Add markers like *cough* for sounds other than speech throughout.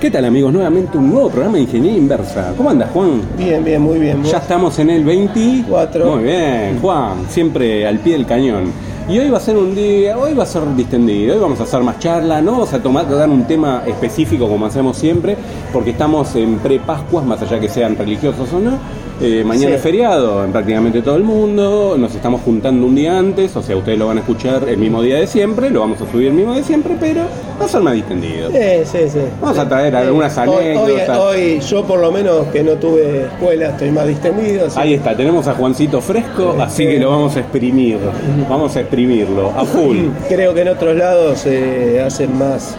¿Qué tal amigos? Nuevamente un nuevo programa de Ingeniería Inversa. ¿Cómo andas Juan? Bien, bien, muy bien. Ya estamos en el 24. Muy bien, Juan, siempre al pie del cañón. Y hoy va a ser un día, hoy va a ser distendido, hoy vamos a hacer más charla, no vamos a tomar, dar un tema específico como hacemos siempre, porque estamos en pre-Pascuas, más allá que sean religiosos o no, eh, mañana es feriado en prácticamente todo el mundo, nos estamos juntando un día antes, o sea, ustedes lo van a escuchar el mismo día de siempre, lo vamos a subir el mismo de siempre, pero va a ser más distendido. Sí, sí, sí. Vamos a traer algunas anécdotas. Hoy, yo por lo menos que no tuve escuela estoy más distendido. Ahí está, tenemos a Juancito fresco, así que lo vamos a exprimir, vamos a exprimirlo a full. *laughs* Creo que en otros lados se hacen más,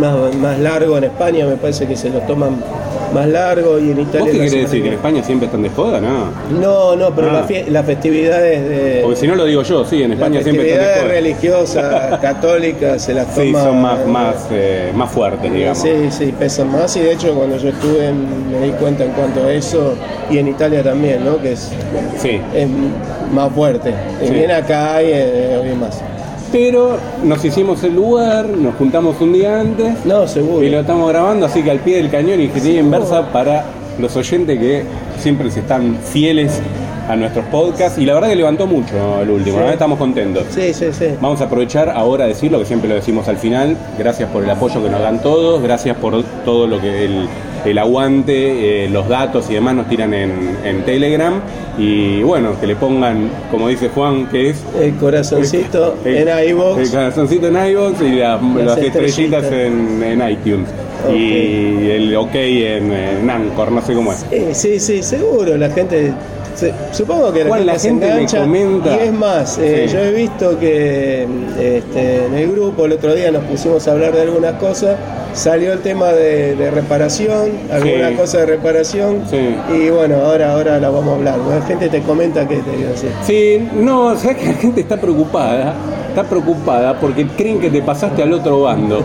más, más largo, en España me parece que se lo toman más largo y en Italia. ¿Vos qué quiere decir? ¿Que en España siempre están de joda? No, no, no pero ah. las festividades de. Porque si no lo digo yo, sí, en España siempre están de joda. religiosas, *laughs* católicas, se las toman. Sí, son más, más, eh, más fuertes, digamos. Sí, sí, pesan más y de hecho cuando yo estuve me di cuenta en cuanto a eso y en Italia también, ¿no? Que es, sí. es más fuerte. Y bien acá hay eh, más pero nos hicimos el lugar, nos juntamos un día antes. No, seguro. Y lo estamos grabando, así que al pie del cañón ingeniería inversa para los oyentes que siempre se están fieles a nuestros podcasts y la verdad que levantó mucho el último, estamos contentos. Sí, sí, sí. Vamos a aprovechar ahora a decir lo que siempre lo decimos al final, gracias por el apoyo que nos dan todos, gracias por todo lo que el el aguante, eh, los datos y demás nos tiran en, Telegram. Y bueno, que le pongan, como dice Juan, que es. El corazoncito *laughs* en iVoox. El corazoncito en iVoox y las, estrellitas, en, iTunes. Y el ok en, en, Anchor, no sé cómo es. Sí, sí, sí, seguro. La gente supongo que la, gente, la gente comenta. Y es más, eh, yo he visto que este, en el grupo el otro día nos pusimos a hablar de algunas cosas, salió el tema de, reparación, alguna cosa de reparación, y bueno, ahora, ahora la vamos a hablar. La gente te comenta que te digo así. Sí, no, sabes que la gente está preocupada, está preocupada porque creen que te pasaste al otro bando.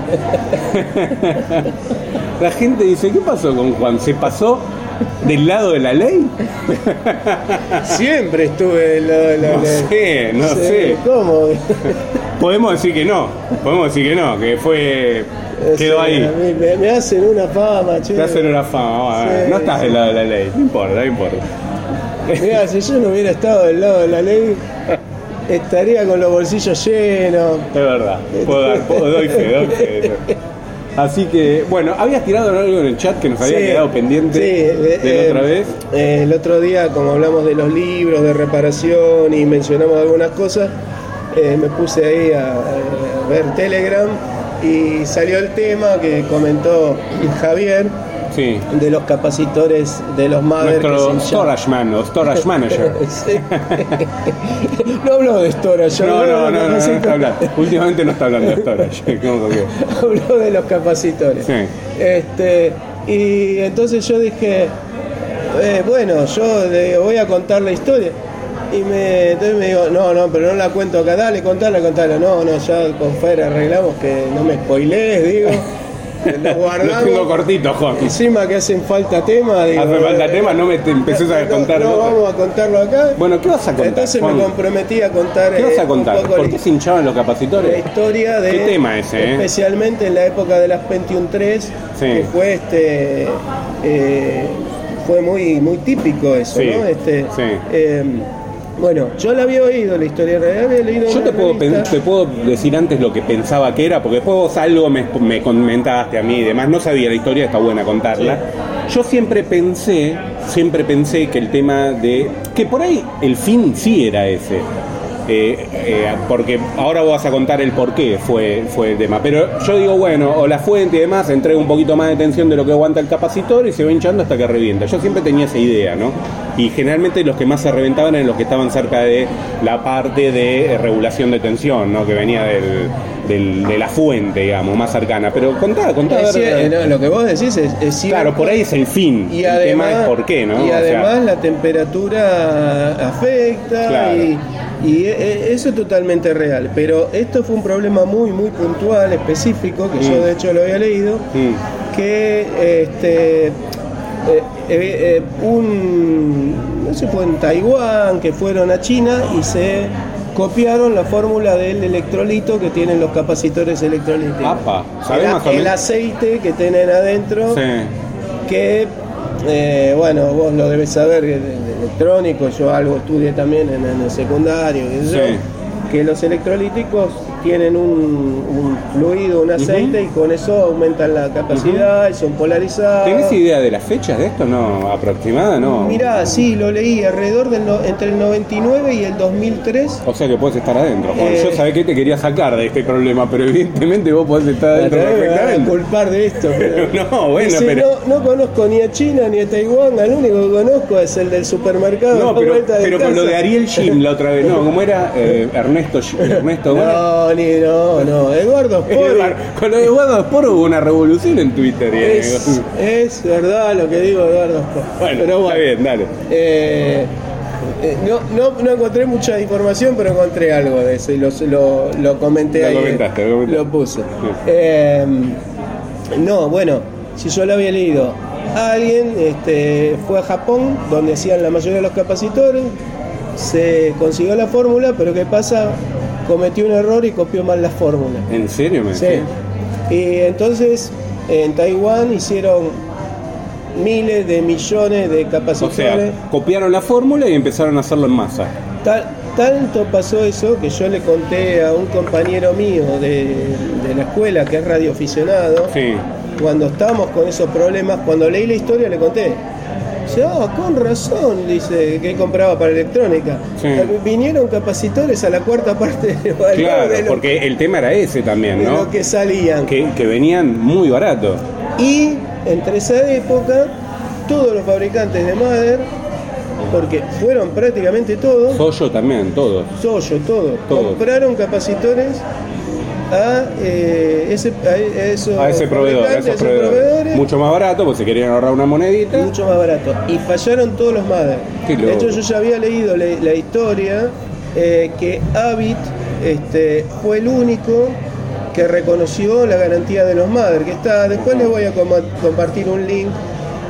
*laughs* la gente dice, ¿qué pasó con Juan? ¿Se pasó ¿Del lado de la ley? Siempre estuve del lado de la ley. No sé, no sé. ¿Cómo? Podemos decir que no, podemos decir que no, que fue. quedó ahí. Me, hacen una fama, che. Me hacen una fama, no estás del lado de la ley, no importa, no importa. Mira, si yo no hubiera estado del lado de la ley, estaría con los bolsillos llenos. Es verdad, puedo dar, puedo, doy fe, doy fe. Así que, bueno, habías tirado algo en el chat que nos había quedado pendiente de la eh, otra vez. Eh, el otro día, como hablamos de los libros, de reparación y mencionamos algunas cosas, eh, me puse ahí a, ver Telegram y salió el tema que comentó Javier. De los capacitores de los madres. Nuestro storage man o storage manager. *laughs* no hablo de storage. No, no, no, no, Últimamente no está hablando de storage. *laughs* Habló de los capacitores. Este, y entonces yo dije, eh, bueno, yo le voy a contar la historia. Y me, entonces me digo, no, no, pero no la cuento acá, dale, contala, contala. No, no, ya con Fer arreglamos que no me spoilees, digo. *laughs* Lo guardamos. Lo tengo cortito, Juan. Encima que hacen falta tema. Digo, Hace falta tema, no me empecés a contar. No, vamos a contarlo acá. Bueno, ¿qué vas a contar? Entonces me comprometí a contar. ¿Qué vas a eh, contar? ¿Por qué se hinchaban los capacitores? La historia de. ¿Qué tema ese? Eh? Especialmente en la época de las Pentium 3, que fue este. Eh, fue muy, muy típico eso, ¿no? Este, sí. Bueno, yo la había oído, la historia real, había leído. Yo te puedo, te puedo, decir antes lo que pensaba que era, porque después vos algo me, me comentaste a mí y demás, no sabía la historia, está buena contarla. Yo siempre pensé, siempre pensé que el tema de. que por ahí el fin sí era ese eh, eh, porque ahora vas a contar el por qué fue, fue el tema. Pero yo digo, bueno, o la fuente y demás, entrega un poquito más de tensión de lo que aguanta el capacitor y se va hinchando hasta que revienta. Yo siempre tenía esa idea, ¿no? Y generalmente los que más se reventaban eran los que estaban cerca de la parte de regulación de tensión, ¿no? Que venía del, de la fuente, digamos, más cercana. Pero contá, contá. lo que vos decís es, es Claro, por ahí es el fin. Y el tema es por qué, ¿no? Y además la temperatura afecta y y e, e, eso es totalmente real, pero esto fue un problema muy, muy puntual, específico, que yo de hecho lo había leído, que este, eh, eh, eh, un, no sé, fue en Taiwán, que fueron a China y se copiaron la fórmula del electrolito que tienen los capacitores electrolíticos. Apa, ¿sabés más o menos? El aceite que tienen adentro, sí. que, eh, bueno, vos lo debes saber, de, electrónico, yo algo estudié también en, el secundario, que los electrolíticos tienen un, fluido, un aceite y con eso aumentan la capacidad y son polarizados. ¿Tienes idea de las fechas de esto? No, aproximada, no. Mirá, sí, lo leí alrededor del entre el 99 y el 2003. O sea que puedes estar adentro. yo eh, sabía que te quería sacar de este problema, pero evidentemente vos podés estar adentro perfectamente. culpar de esto. *laughs* no, bueno, pero... No, conozco ni a China ni a Taiwán, el único que conozco es el del supermercado. No, pero, pero con lo de Ariel Jim la otra vez, no, *laughs* ¿cómo era? Eh, Ernesto, Ernesto, no, no, no. Eduardo Sporo. *laughs* Con lo de Eduardo Sporo hubo una revolución en Twitter. Es, es verdad lo que digo Eduardo Sporo. Bueno, pero bueno, está bien, dale. Eh, eh, no, no, no, encontré mucha información, pero encontré algo de eso y lo, lo, lo comenté lo ahí. Comentaste, lo, lo puse. Eh, no, bueno, si yo lo había leído, alguien este, fue a Japón, donde hacían la mayoría de los capacitores, se consiguió la fórmula, pero ¿qué pasa? Cometió un error y copió mal la fórmula. ¿En serio? Me sí. Y entonces en Taiwán hicieron miles de millones de capacitores. O copiaron la fórmula y empezaron a hacerlo en masa. tanto pasó eso que yo le conté a un compañero mío de, de la escuela que es radioaficionado. Sí. Cuando estábamos con esos problemas, cuando leí la historia le conté ah, con razón, dice, que compraba para electrónica. Vinieron capacitores a la cuarta parte de Claro, porque el tema era ese también, ¿no? lo que salían. Que, venían muy baratos. Y entre esa época, todos los fabricantes de Mother porque fueron prácticamente todos. Soyo también, todos. Soyo, todos. Compraron capacitores a, eh, ese, a, ese proveedor, a esos proveedores, Mucho más barato, porque se querían ahorrar una monedita. Mucho más barato. Y fallaron todos los madres. De hecho, yo ya había leído la, historia eh, que Avid este, fue el único que reconoció la garantía de los madres. Que está, después les voy a compartir un link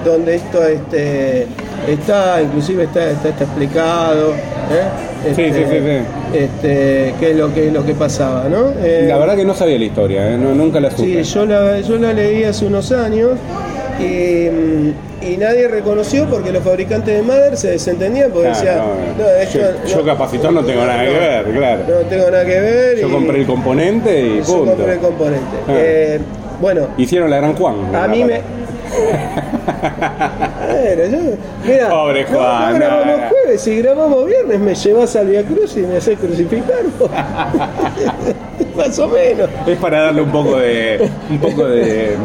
donde esto este, está, inclusive está, está, explicado. ¿eh? Este, sí, sí, sí, Este, qué es lo que, lo que pasaba, ¿no? Eh, la verdad que no sabía la historia, ¿eh? nunca la supe. Sí, yo la, yo la leí hace unos años y, y, nadie reconoció porque los fabricantes de Mother se desentendían porque decían, no, yo, capacitor no tengo nada que ver, claro. No tengo nada que ver. Yo compré el componente y punto. Yo compré el componente. Ah. Eh, bueno. Hicieron la gran Juan. A mí me *laughs* mira, Pobre Juan. No, grabamos jueves, si grabamos viernes me llevas al Via Cruz y me haces crucificar. *laughs* Más o menos. Es para darle un poco de. un poco de.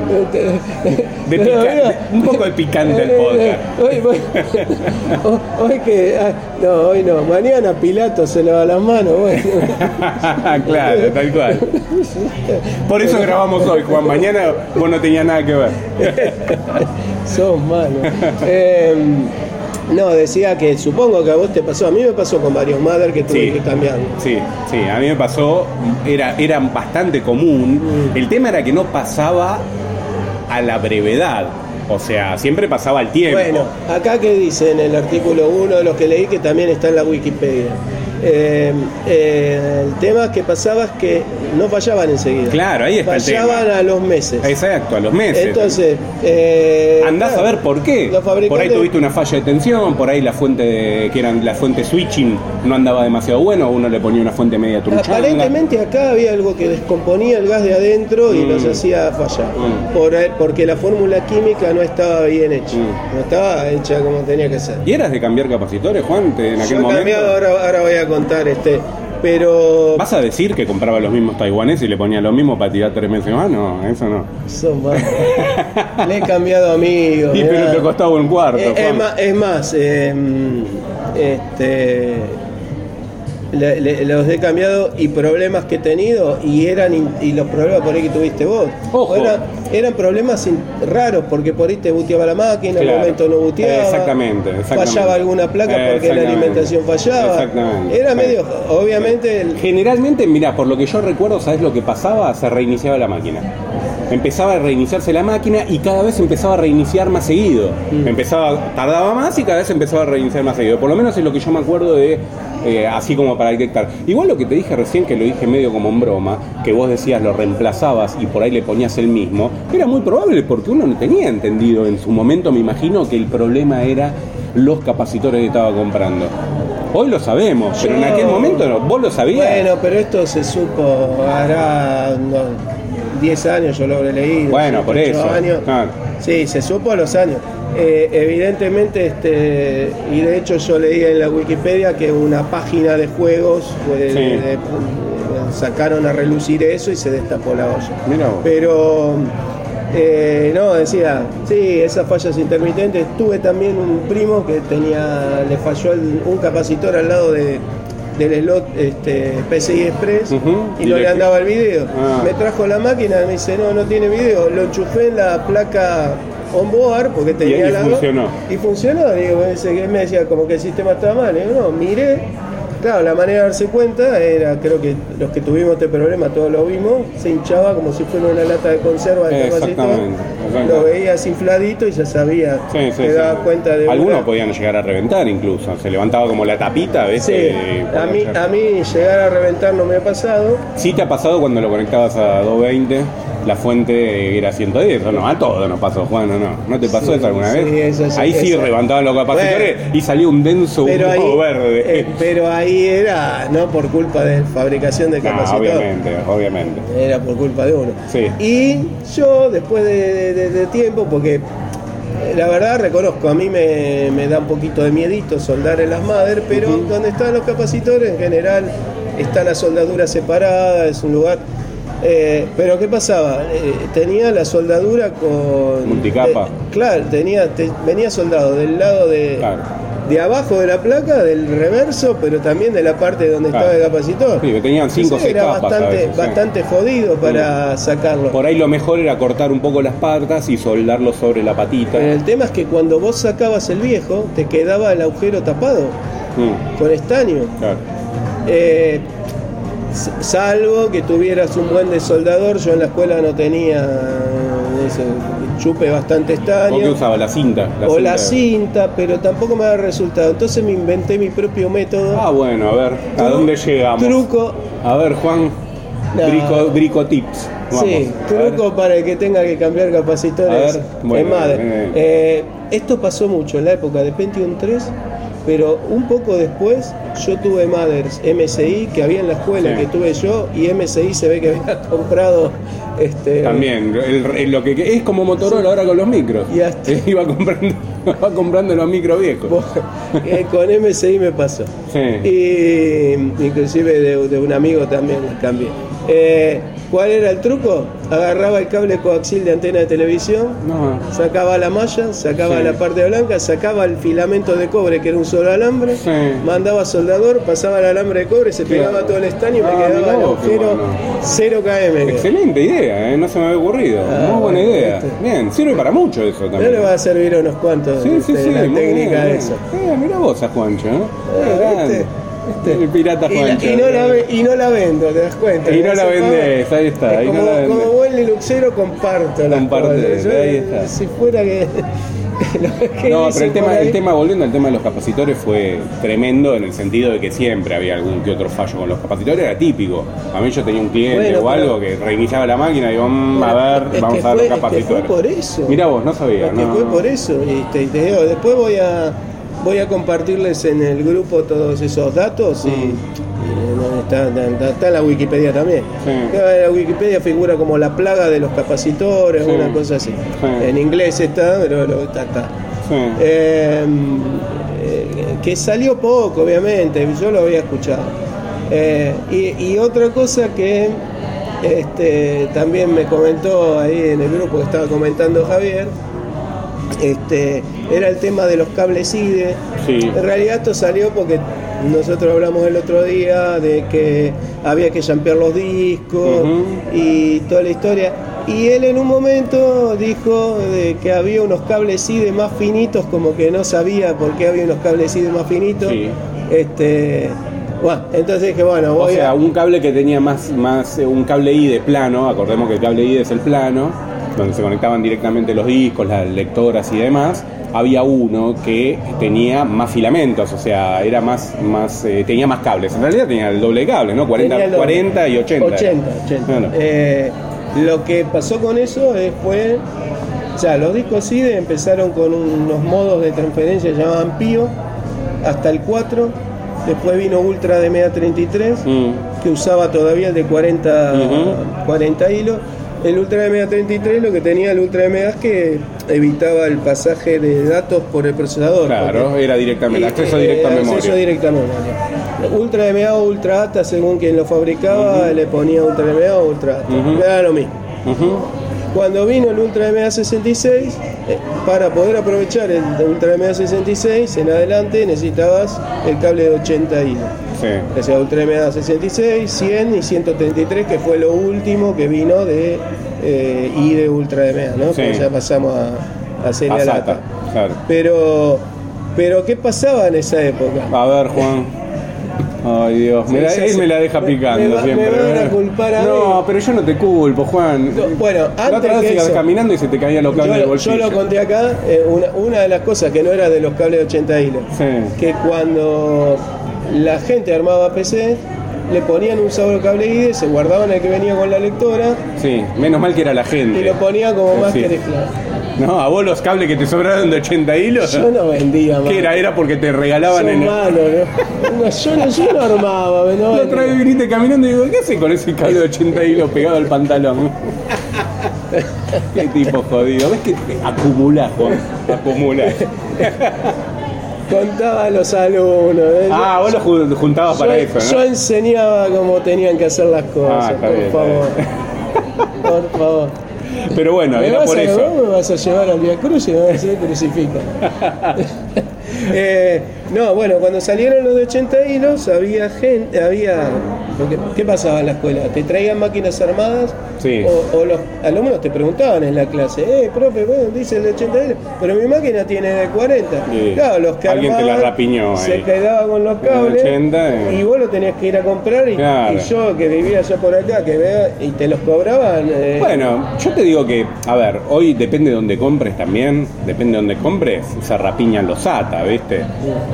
de, picante, un poco de picante al podcast. *laughs* Hoy, hoy, que. Ah, no, hoy no. Mañana Pilato se lava las manos. Bueno. *laughs* claro, tal cual. Por eso grabamos hoy, Juan. Mañana vos no tenías nada que ver. *laughs* Sos malo. Em, no, decía que supongo que a vos te pasó, a mí me pasó con varios Mother que tuve que cambiar. Sí, sí, a mí me pasó, era, era bastante común. Mm. El tema era que no pasaba a la brevedad. O sea, siempre pasaba el tiempo. Bueno, acá que dice en el artículo 1 de los que leí que también está en la Wikipedia. Eh, eh, el tema que pasaba es que no fallaban enseguida. Claro, ahí está Fallaban a los meses. Exacto, a los meses. Entonces, eh, andás a ver por qué. Por ahí tuviste una falla de tensión, por ahí la fuente que eran la fuente switching no andaba demasiado bueno, uno le ponía una fuente media truchada. Aparentemente acá había algo que descomponía el gas de adentro y los mm. hacía fallar. Mm. porque la fórmula química no estaba bien hecha. Mm. No estaba hecha como tenía que ser. ¿Y eras de cambiar capacitores, Juan, en aquel momento? Cambiado, ahora, ahora voy a contar este. Pero. ¿Vas a decir que compraba los mismos taiwaneses y le ponía lo mismo para tirar tres meses más? No, eso no. Son más. le he cambiado amigos. *laughs* Sí, pero te costaba un cuarto. Eh, es, más, es más em, este los he cambiado y problemas que he tenido y eran y los problemas por ahí que tuviste vos. eran problemas raros porque por ahí te buteaba la máquina, en el momento no buteaba. Exactamente, Fallaba alguna placa porque la alimentación fallaba. Era medio, obviamente. Generalmente, mira, por lo que yo recuerdo, ¿sabes lo que pasaba? Se reiniciaba la máquina. Empezaba a reiniciarse la máquina y cada vez empezaba a reiniciar más seguido. Mm. Empezaba, tardaba más y cada vez empezaba a reiniciar más seguido. Por lo menos es lo que yo me acuerdo de eh, así como para detectar. Igual lo que te dije recién, que lo dije medio como en broma, que vos decías lo reemplazabas y por ahí le ponías el mismo, era muy probable porque uno no tenía entendido en su momento, me imagino, que el problema era los capacitores que estaba comprando. Hoy lo sabemos, pero en aquel momento no. vos lo sabías. Bueno, pero esto se supo, hará no, 10 años, yo lo habré leído. Bueno, por 8 eso, años. Sí, se supo a los años. Eh, evidentemente, este, y de hecho yo leí en la Wikipedia que una página de juegos Sí. de- de- sacaron a relucir eso y se destapó la olla. Pero eh, no, decía, sí, esas fallas intermitentes. Tuve también un primo que tenía, le falló el- un capacitor al lado de, del slot este, PCI Express y no le andaba el video. Ah. Me trajo la máquina, me dice, no, no tiene video. Lo enchufé en la placa onboard porque tenía y la dos, funcionó. Y funcionó. Digo, me decía como que el sistema estaba mal. Digo, no, miré. Claro, la manera de darse cuenta era, creo que los que tuvimos este problema, todos lo vimos, se hinchaba como si fuera una lata de conserva de. Exactamente, exactamente. Lo veías infladito y ya sabía, Sí, sí, te sí. dabas cuenta de Algunos una- podían llegar a reventar incluso. Se levantaba como la tapita. Sí, Eh, a mí, a mí llegar a reventar no me ha pasado. Sí te ha pasado cuando lo conectabas a 220, la fuente era 110, o no, a todo nos pasó, Juan, ¿o no? ¿No te pasó Sí, eso alguna sí, vez? eso sí, ahí sí levantaban los capacitores y salía un denso humo verde. eh, pero ahí era no por culpa de fabricación del No, capacitor. obviamente, obviamente. Era por culpa de uno. Sí. Y yo, después de, de- de tiempo, porque eh, la verdad reconozco, a mí me, me da un poquito de miedito soldar en las madres, pero Ujú. donde están los capacitores, en general, está la soldadura separada, es un lugar. Eh, pero ¿qué pasaba? Eh, tenía la soldadura con. Multicapa. eh, claro, tenía, te- venía soldado del lado de, Claro. de abajo de la placa, del reverso, pero también de la parte donde Claro. estaba el capacitor. Sí, que tenían cinco o era capas bastante, veces, sí. bastante jodido para sacarlo. Por ahí lo mejor era cortar un poco las patas y soldarlo sobre la patita. Pero el tema es que cuando vos sacabas el viejo, te quedaba el agujero tapado Mm, con estaño. claro. Eh, salvo que tuvieras un buen desoldador, yo en la escuela no tenía ese chupe bastante ¿Vos qué estaño. usabas? La cinta. o la cinta, pero tampoco me da resultado. Entonces me inventé mi propio método. Ah, bueno, a ver, ¿a dónde llegamos? Truco, A ver, Juan, No. Brico, Brico Tips. Vamos, sí, truco para el que tenga que cambiar capacitores A ver, bueno, en madre. eh. Eh, esto pasó mucho en la época de Pentium 3, pero un poco después yo tuve Mothers MSI que había en la escuela Sí. que tuve yo y MSI se ve que había *laughs* comprado este También, el- el- lo que es como Motorola ahora con los micros. Y hasta- *laughs* Iba comprando, *laughs* va comprando los micros viejos. Bueno, eh, con MSI me pasó. Sí. Y inclusive de, de un amigo también cambié. Eh, ¿Cuál era el truco? Agarraba el cable coaxial de antena de televisión, No. sacaba la malla, sacaba Sí. la parte blanca, sacaba el filamento de cobre que era un solo alambre, Sí. mandaba soldador, pasaba el alambre de cobre, se Claro. pegaba todo el estaño y Ah, me quedaba mirá el agujero bueno. 0 km. Excelente idea, ¿eh? no se me había ocurrido. Ah, muy buena bueno, idea. Bien, sirve para mucho eso también. le va a servir a unos cuantos Sí, sí, este, sí, la técnica bien, de eso. Eh, mira vos a Juancho, ¿no? Eh, Grande. ¿Viste? ¿Viste? El pirata Y, la- Juancho. y no la, y no la vendo, te das cuenta. Y no la favor. ahí está, Es ahí no como, la como buen linuxero comparto las Comparte. Yo, ahí está. Si fuera que... *laughs* No, pero el tema, el tema, volviendo al tema de los capacitores, fue tremendo en el sentido de que siempre había algún que otro fallo con los capacitores, era típico. A mí yo tenía un cliente Bueno, o algo que reiniciaba la máquina y digo, mm, a ver, vamos a ver los es que capacitores. fue por eso. Mira vos, no sabía. Es que no, fue por eso. Y te, te digo, después voy a voy a compartirles en el grupo todos esos datos y, Mm. y está, está- está en la Wikipedia también. Sí. La Wikipedia figura como la plaga de los capacitores, Sí. una cosa así. Sí. En inglés está, pero está, está. Eh, eh, que salió poco, obviamente, yo lo había escuchado. Eh, y, y otra cosa que este, también me comentó ahí en el grupo que estaba comentando Javier, este, era el tema de los cables IDE. Sí. En realidad esto salió porque nosotros hablamos el otro día de que había que jampear los discos y toda la historia. Y él en un momento dijo de que había unos cables IDE más finitos, como que no sabía por qué había unos cables IDE más finitos. Sí. Este, Bueno, entonces dije, bueno, voy O sea, un cable que tenía más, más eh, un cable I de plano, acordemos que el cable I es el plano, donde se conectaban directamente los discos, las lectoras y demás. Había uno que tenía más filamentos, o sea, era más, más eh, tenía más cables. En realidad tenía el doble cable, ¿no? 40, Tenía el doble. 40 y 80. 80, 80. Claro. Eh, lo que pasó con eso es, fue, o sea, los discos CIDE empezaron con unos modos de transferencia que llamaban PIO hasta el 4, después vino Ultra de Mega 33, Mm. que usaba todavía el de 40, Ujú. 40 hilos. El Ultra de Mega 33 lo que tenía el Ultra Mega es que evitaba el pasaje de datos por el procesador. Claro, era directamente, acceso eh, a acceso memoria. directo a memoria. Ultra MA o Ultra ATA, según quien lo fabricaba, le ponía Ultra MA o Ultra ATA. Ujú. Era lo mismo. Cuando vino el Ultra MA 66, eh, para poder aprovechar el Ultra MA 66, en adelante necesitabas el cable de 80 hilos. Sí. O sea, Ultra MA 66, 100 y 133, que fue lo último que vino de eh, I de Ultra MA, ¿no? Sí. Que ya pasamos a, a serie A ATA. SATA, claro. Pero, pero, ¿qué pasaba en esa época? A ver, Juan. Ay, Dios. Me la- él me la deja picando me va- siempre. me van a culpar a no, mí. pero yo no te culpo, Juan. No, bueno, La antes otra vez que eso- caminando y se te caían los cables del Yo, yo bolsillo. lo conté acá, eh, una, una de las cosas que no era de los cables de 80 hilos, Sí. que cuando la gente armaba PC, le ponían un solo cable IDE, se guardaban el que venía con la lectora Sí, menos mal que era la y gente. lo ponían como más Sí. que. No, a vos los cables que te sobraron de 80 hilos. Yo no vendía más. ¿Qué era? Era porque te regalaban Son en. malos, ¿no? No, yo, no, yo no armaba, no *laughs* La otra vez viniste caminando y digo, ¿qué haces con ese cable de 80 hilos pegado al pantalón? *laughs* Qué tipo jodido. ¿Ves que acumulás, Juan? Acumulás. *laughs* Contaba a los alumnos. ¿eh? Ah, vos lo ju- juntabas para yo, eso, yo enseñaba cómo tenían que hacer las cosas, Ah, está por bien, favor. *laughs* Por favor. Pero bueno, ¿Me era por a, eso. vos me vas a llevar al Via Cruz y me vas a hacer crucifijo. *laughs* *laughs* Eh, no, bueno, cuando salieron los de 80 hilos, había gente, había. porque, ¿Qué pasaba en la escuela? ¿Te traían máquinas armadas? Sí. O, o los alumnos te preguntaban en la clase, eh, profe, bueno, dice el de 80 hilos, pero mi máquina tiene de 40. Sí. Claro, los que Alguien te la rapiñó se ahí. quedaba con los cables 80, eh. y vos lo tenías que ir a comprar y, Claro. y yo que vivía allá por acá, que vea, y te los cobraban. eh, Bueno, yo te digo que, a ver, hoy depende de donde compres también, depende de donde compres, se rapiñan los SATA, ¿viste?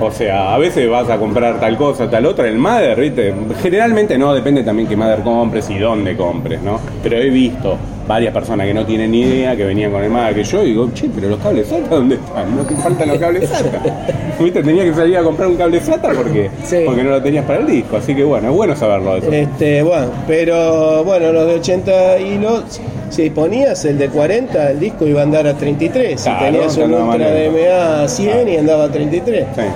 O sea, a veces vas a comprar tal cosa, tal otra, el Mother, ¿viste? Generalmente no, depende también qué Mother compres y dónde compres, ¿no? Pero he visto varias personas que no tienen ni idea, que venían con el Mother que yo, y digo, che, pero los cables SATA, ¿dónde están? No te faltan los cables *laughs* SATA. ¿Viste? Tenía que salir a comprar un cable SATA porque, Sí. porque no lo tenías para el disco, así que bueno, es bueno saberlo eso. Este, bueno, pero bueno, los de 80 hilos, si ponías el de 40, el disco iba a andar a 33. Si Claro, tenías un Ultra. DMA a 100 y andaba a 33. Sí, sí.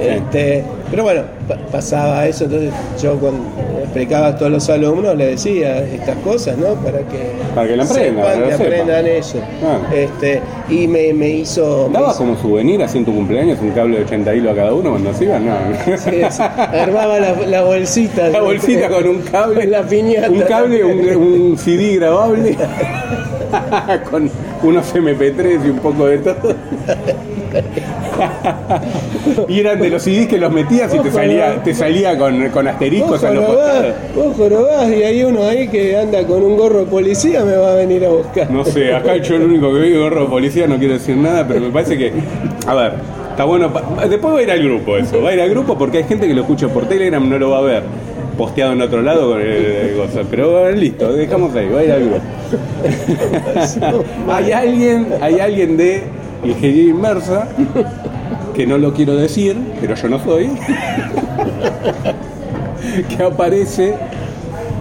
Este, pero bueno, pa- pasaba eso, entonces yo cuando explicaba a todos los alumnos les decía estas cosas, ¿no? Para que, Para que lo aprendan, sepan, para que lo aprendan eso. Claro. Este, y me, me hizo... ¿Dabas como souvenir así en tu cumpleaños un cable de 80 hilos a cada uno cuando se iban? No. Sí, sí, armaba la, la bolsita. La bolsita con un cable. *laughs* La piñata. Un cable, un, un CD grabable. *laughs* con unos MP3 y un poco de todo. *laughs* y eran de los CDs que los metías y te salía, te salía con, con asteriscos a los costados. vos jorobás y hay uno ahí que anda con un gorro de policía me va a venir a buscar. No sé, acá yo el único que veo gorro de policía, no quiero decir nada, pero me parece que. A ver, está bueno. Después va a ir al grupo eso, va a ir al grupo porque hay gente que lo escucha por Telegram, no lo va a ver posteado en otro lado con el, gozo. Pero bueno, listo, dejamos ahí, va a ir al grupo. *laughs* hay alguien, hay alguien de ingeniería inmersa, que no lo quiero decir, pero yo no soy, *laughs* que aparece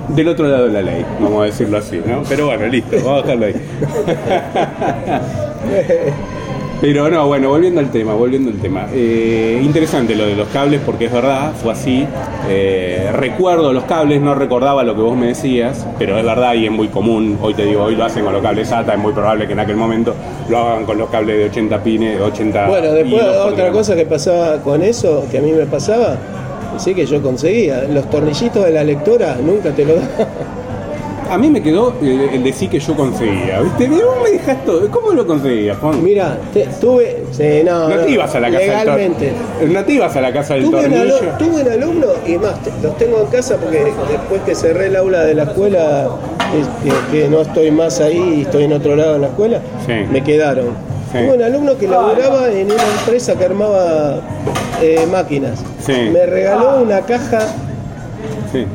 del otro lado de la ley, vamos a decirlo así, ¿no? Pero bueno, listo, vamos a dejarlo ahí. *laughs* Pero no, bueno, volviendo al tema, volviendo al tema. Eh, interesante lo de los cables porque es verdad, fue así. Eh, recuerdo los cables, no recordaba lo que vos me decías, pero es verdad y es muy común. Hoy te digo, hoy lo hacen con los cables SATA, es muy probable que en aquel momento lo hagan con los cables de 80 pines, 80 Bueno, después otra cosa que pasaba con eso, que a mí me pasaba, sí que yo conseguía, los tornillitos de la lectora nunca te lo *laughs* daban. A mí me quedó el, el decir que yo conseguía, ¿viste? Vos me dejas todo. ¿Cómo lo conseguías, Juan? Mira, te- tuve. Sí, no, No te ibas a la casa legalmente. del tornillo. No te ibas a la casa del Tuve un, tornillo. alu- tuve un alumno y más, te- los tengo en casa porque después que cerré el aula de la escuela, que, que- que no estoy más ahí y estoy en otro lado en la escuela, Sí. me quedaron. Sí. Tuve un alumno que laboraba en una empresa que armaba eh, máquinas. Sí. Me regaló una caja Sí,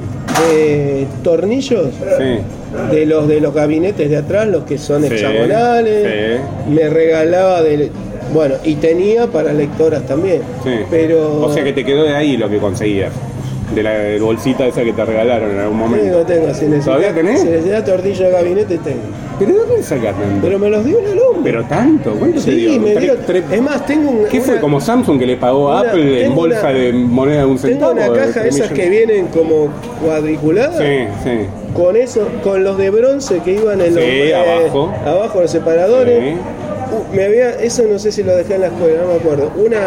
de tornillos sí. de los de los gabinetes de atrás, los que son Sí, hexagonales. Me regalaba de bueno, y tenía para lectoras también. Pero O sea que te quedó de ahí lo que conseguías. De la bolsita esa que te regalaron en algún momento. tengo, tengo, si ¿Todavía tenés? Si necesitas tornillo de gabinete tengo. ¿Pero de dónde sacas tanto? Pero me los dio un alumno. ¿Pero tanto? ¿Cuánto te sí, dio? me dio. tres- Es más, tengo un. ¿Qué fue? una- ¿Como Samsung que le pagó a una- Apple en tengo bolsa una- de moneda de un Tengo centavo? una de caja tres esas que vienen como cuadriculadas. Sí, sí. Con eso, con los de bronce que iban en los Sí, abajo. abajo los separadores. Sí. Uh, me había, eso no sé si lo dejé en la escuela, no me acuerdo. Una,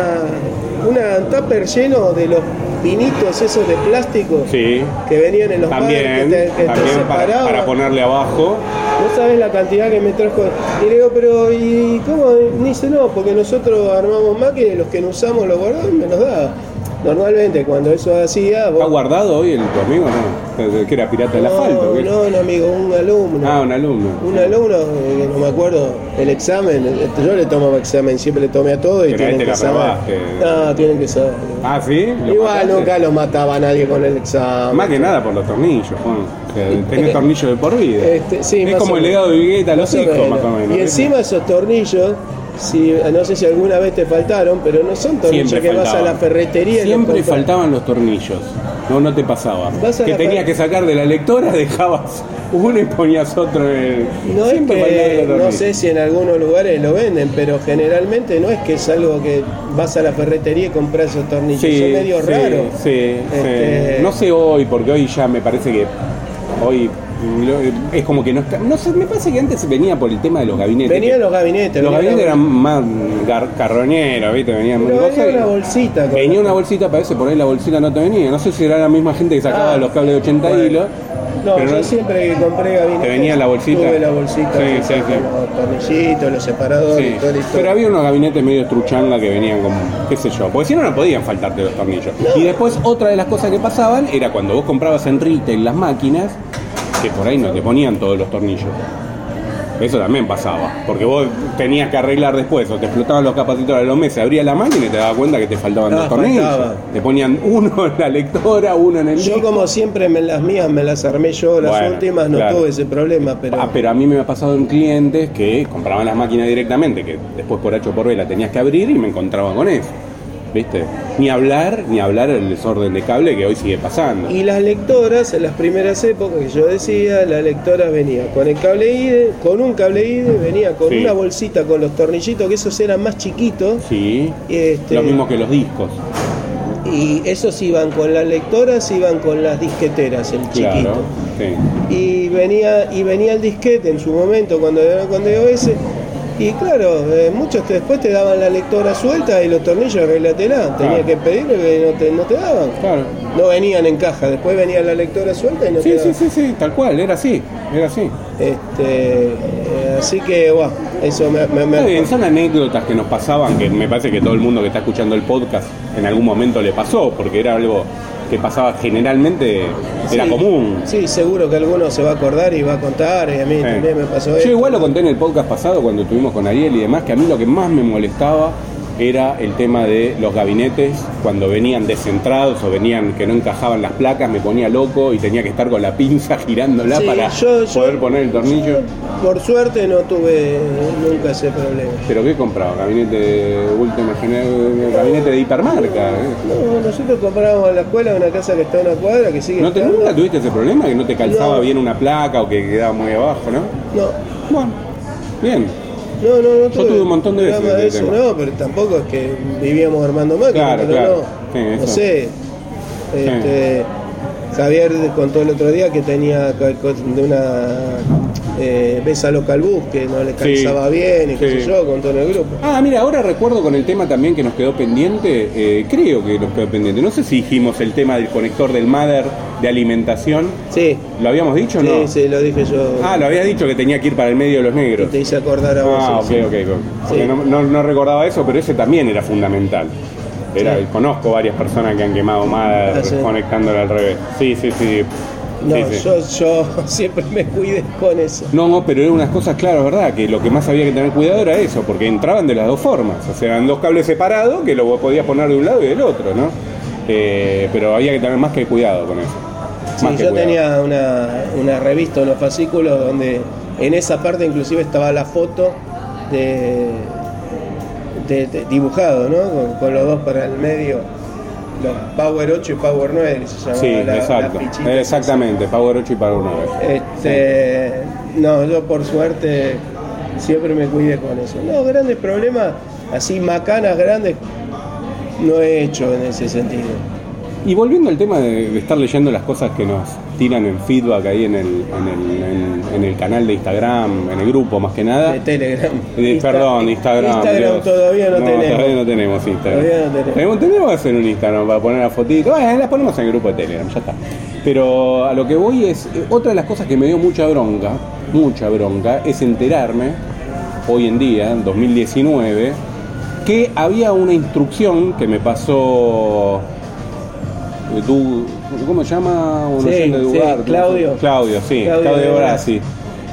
una un tupper lleno de los pinitos esos de plástico Sí. que venían en los También, que te, que también para, ponerle abajo. No sabes la cantidad que me trajo. Y le digo, pero ¿y cómo? Dice, no, porque nosotros armamos máquinas y los que no usamos los guardamos y me los da. Normalmente cuando eso hacía, vos- ¿Está guardado hoy el tu amigo? No. Que era pirata del no, asfalto. ¿qué? no, no, amigo, un alumno. Ah, un alumno. Un alumno, eh, no me acuerdo, el examen, este, yo le tomaba examen, siempre le tomé a todo y Pero tienen que saber. probaste. No, tienen que saber. Ah, ¿sí? ¿Lo Igual mataste? nunca lo mataba a nadie con el examen. Más que nada por los tornillos, Juan. Tenés *laughs* tornillos de por vida. Este, sí, es como el legado de Vigueta a los hijos, más o menos. Y encima esos tornillos, si, no sé si alguna vez te faltaron, pero no son tornillos Siempre que vas a la ferretería y los Siempre compras. faltaban los tornillos. No, no te pasaba. Vas a Que la tenías fer- que sacar de la lectora, *laughs* dejabas uno y ponías otro en el. No es Siempre faltaban que, los no tornillos. sé si en algunos lugares lo venden, pero generalmente no es que es algo que vas a la ferretería y compras esos tornillos. Son medio sí, raros. Sí, Este- sí. No sé hoy, porque hoy ya me parece que hoy es como que no está. No sé, me parece que antes venía por el tema de los gabinetes. Venían los gabinetes. Los gabinetes eran más carroñeros, ¿viste? Venían Pero venía cosas una bolsita. Venía una bolsita, parece por ahí la bolsita no te venía. No sé si era la misma gente que sacaba Ah, los cables de 80 bueno. hilos. No, pero yo no- siempre que compré gabinete. ¿Te venía la bolsita? Tuve la bolsita. Sí, sí, sí. Los tornillitos, los separadores Sí, historia. pero había unos gabinetes medio estruchanga que venían como, qué sé yo, porque si no, no podían faltarte los tornillos. Y después, otra de las cosas que pasaban era cuando vos comprabas en retail las máquinas, que por ahí no te ponían todos los tornillos. Eso también pasaba, porque vos tenías que arreglar después, o te explotaban los capacitores a los meses, abrías la máquina y te dabas cuenta que te faltaban Ah, dos tornillos. faltaba. Te ponían uno en la lectora, uno en el Yo disco. como siempre me las mías me las armé yo, las Bueno, últimas no claro. tuve ese problema, pero Ah, pero a mí me ha pasado en clientes que compraban las máquinas directamente, que después por H o por B la tenías que abrir y me encontraba con eso. ¿Viste? Ni hablar, ni hablar el desorden de cable que hoy sigue pasando. y las lectoras en las primeras épocas que yo decía, la lectora venía con el cable IDE, con un cable IDE, venía con Sí. una bolsita con los tornillitos que esos eran más chiquitos Sí. este, Lo mismo que los discos. y esos iban con las lectoras, iban con las disqueteras, el chiquito. Claro. Sí. y venía y venía el disquete en su momento cuando era con DOS y claro eh, muchos te- después te daban la lectora suelta y los tornillos arreglatela tenías Claro. que pedirle que no te, no te daban Claro. no venían en caja después venía la lectora suelta y no Sí, te sí, daban sí, sí, tal cual, era así, era así. este eh, así que bueno eso me, me- me- Está bien, son anécdotas que nos pasaban, que me parece que todo el mundo que está escuchando el podcast en algún momento le pasó, porque era algo que pasaba generalmente, era Sí, común. sí seguro que alguno se va a acordar y va a contar y a mí Sí. también me pasó Yo esto. igual lo conté en el podcast pasado cuando estuvimos con Ariel y demás, que a mí lo que más me molestaba era el tema de los gabinetes cuando venían descentrados o venían que no encajaban las placas, me ponía loco y tenía que estar con la pinza girándola Sí, para yo- yo- poder poner el tornillo. Yo, por suerte no tuve nunca ese problema ¿Pero qué compraba? Gabinete de última generación, gabinete de hipermarca. ¿eh? No, nosotros comprábamos en la escuela una casa que está en una cuadra que sigue ¿No te. ¿Nunca tuviste ese problema? ¿Que no te calzaba No. bien una placa o que quedaba muy abajo, no? No, Bueno, bien. no, no, no tuve tuve un montón de veces eso, no, pero tampoco es que vivíamos armando máquinas, Claro, pero claro. no. Sí, no eso. sé. Este, Javier contó el otro día que tenía de una eh, ves a Local Bus que no le calzaba bien y qué sé yo con todo el grupo. Ah, mira, ahora recuerdo con el tema también que nos quedó pendiente, eh, creo que nos quedó pendiente, no sé si dijimos el tema del conector del Mother de alimentación. Sí. ¿Lo habíamos dicho o no? Sí, sí, lo dije yo. Ah, lo había dicho que tenía que ir para el medio de los negros. te hice acordar a vos. Ah, ok, ok. Porque no, no, recordaba eso, pero ese también era fundamental. Era, Conozco varias personas que han quemado Mother ah, conectándole al revés. Sí, sí, sí. No, Yo, yo *laughs* siempre me cuidé con eso. No, no, pero eran unas cosas claras, ¿verdad? Que lo que más había que tener cuidado era eso, porque entraban de las dos formas. O sea, eran dos cables separados que lo podías poner de un lado y del otro, ¿no? Eh, pero había que tener más que cuidado con eso. Sí, yo tenía una, una revista, unos fascículos donde en esa parte inclusive estaba la foto de, dibujado, ¿no? con, los dos para el medio los Power 8 y Power 9, se llama sí, exacto. Exactamente, Power 8 y Power 9. Este, No, yo por suerte siempre me cuide con eso. No, grandes problemas, así macanas grandes, no he hecho en ese sentido. Y volviendo al tema de, estar leyendo las cosas que nos tiran en feedback ahí en el, en el, canal de Instagram, en el grupo más que nada. De Telegram. perdón, Instagram. Instagram todavía no, tenemos. Todavía no tenemos Instagram. Todavía no tenemos. Tenemos, que hacer un Instagram para poner la fotito. Bueno, las ponemos en el grupo de Telegram, ya está. Pero a lo que voy es, eh, otra de las cosas que me dio mucha bronca, mucha bronca, es enterarme, hoy en día, en 2019, que había una instrucción que me pasó ¿cómo se llama? Sí, sí, Claudio. Claudio, sí, Claudio, Claudio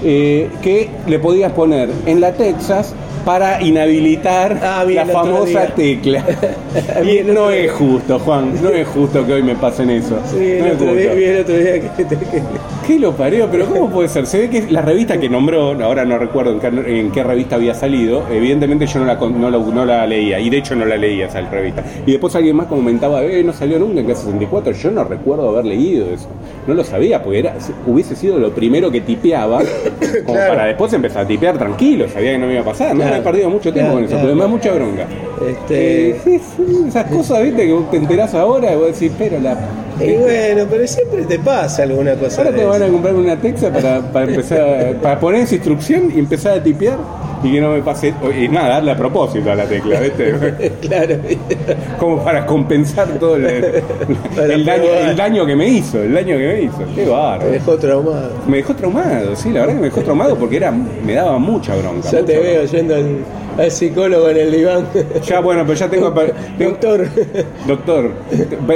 eh, que le podías poner en la Texas para inhabilitar ah, la famosa tecla. *laughs* y no es justo, Juan, no es justo que hoy me pasen eso. Sí, no el, otro día, el otro día que, ¿Qué lo parió? Pero ¿cómo puede ser? Se ve que la revista que nombró, ahora no recuerdo en qué, revista había salido, evidentemente yo no la, no, la, leía, y de hecho no la leía esa revista. Y después alguien más comentaba, eh, no salió nunca en Casa 64, yo no recuerdo haber leído eso. No lo sabía, porque era, hubiese sido lo primero que tipeaba, como para después empezar a tipear tranquilo, sabía que no me iba a pasar. No, he perdido mucho tiempo con eso, pero me da mucha bronca. Este... Eh, esas cosas, viste, que te enterás ahora y vos decís, pero la y bueno, pero siempre te pasa alguna cosa. Ahora te van a comprar una Texa para, para empezar, para poner esa instrucción y empezar a tipear y que no me pase y nada, darle a propósito a la tecla, ¿viste? *laughs* claro. Como para compensar todo el, el, daño, el, daño, que me hizo, el daño que me hizo. Qué bárbaro. Me dejó traumado. Me dejó traumado, sí, la verdad que me dejó traumado porque era, me daba mucha bronca. Ya te veo yendo al, psicólogo en el diván. Ya, bueno, pero ya tengo. *laughs* doctor. Doctor,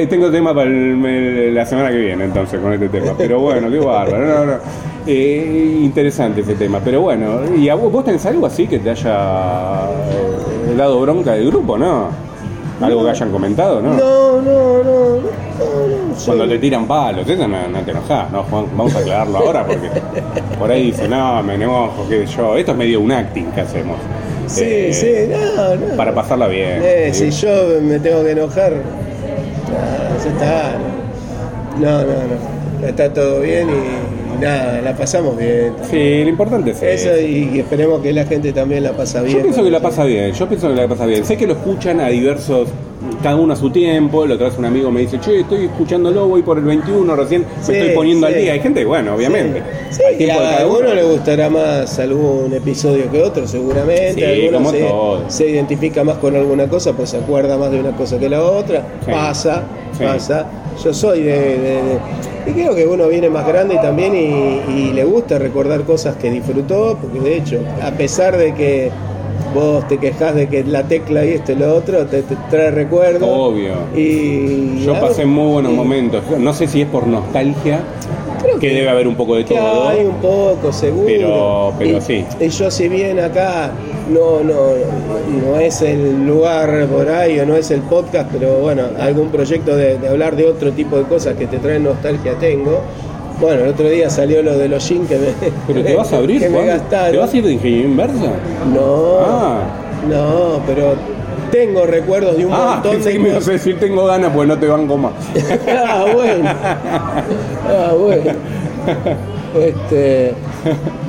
tengo tema para la semana que viene entonces con este tema. Pero bueno, qué bárbaro. No, no. Eh, interesante ese tema, pero bueno, ¿y a vos, vos tenés algo así que te haya eh, dado bronca del grupo, no? Algo que hayan comentado, ¿no? No, no, no. no, Cuando te tiran palos, eso no, te enojas, ¿no, Juan? Vamos a aclararlo ahora porque por ahí dice, no, me enojo, qué yo. Esto es medio un acting que hacemos. Sí, eh, sí, no, no. Para pasarla bien. si yo me tengo que enojar, ya está. No, no, no. Está todo bien y nada, la pasamos bien. Sí, lo importante es eso. y esperemos que la gente también la pasa bien. Yo pienso que la pasa bien, yo pienso que la pasa bien. Sé que lo escuchan a diversos cada uno a su tiempo. La otra vez un amigo me dice, che, estoy escuchándolo, voy por el 21, recién me estoy poniendo al día. Hay gente, bueno, obviamente. Sí, a alguno le gustará más algún episodio que otro, seguramente. Alguno se, se, identifica más con alguna cosa, pues se acuerda más de una cosa que la otra. Pasa, pasa. Yo soy de y creo que uno viene más grande también y, le gusta recordar cosas que disfrutó, porque de hecho, a pesar de que vos te quejas de que la tecla y esto y lo otro te, trae recuerdos. Obvio. Y, Yo pasé muy buenos momentos. No sé si es por nostalgia. Creo que, debe haber un poco de todo. Hay un poco, seguro. Pero, pero sí. Y yo si bien acá no, no, no es el lugar por ahí o no es el podcast, pero bueno, algún proyecto de, hablar de otro tipo de cosas que te traen nostalgia tengo. Bueno, el otro día salió lo de los jeans que me. ¿Pero te vas a abrir? que gastaron. ¿Te vas a ir de ingeniería inversa? No. Ah. No, pero tengo recuerdos de un ah, montón de me vas a decir tengo ganas, pues no te banco más. *laughs* ah, bueno. Ah, bueno. Este,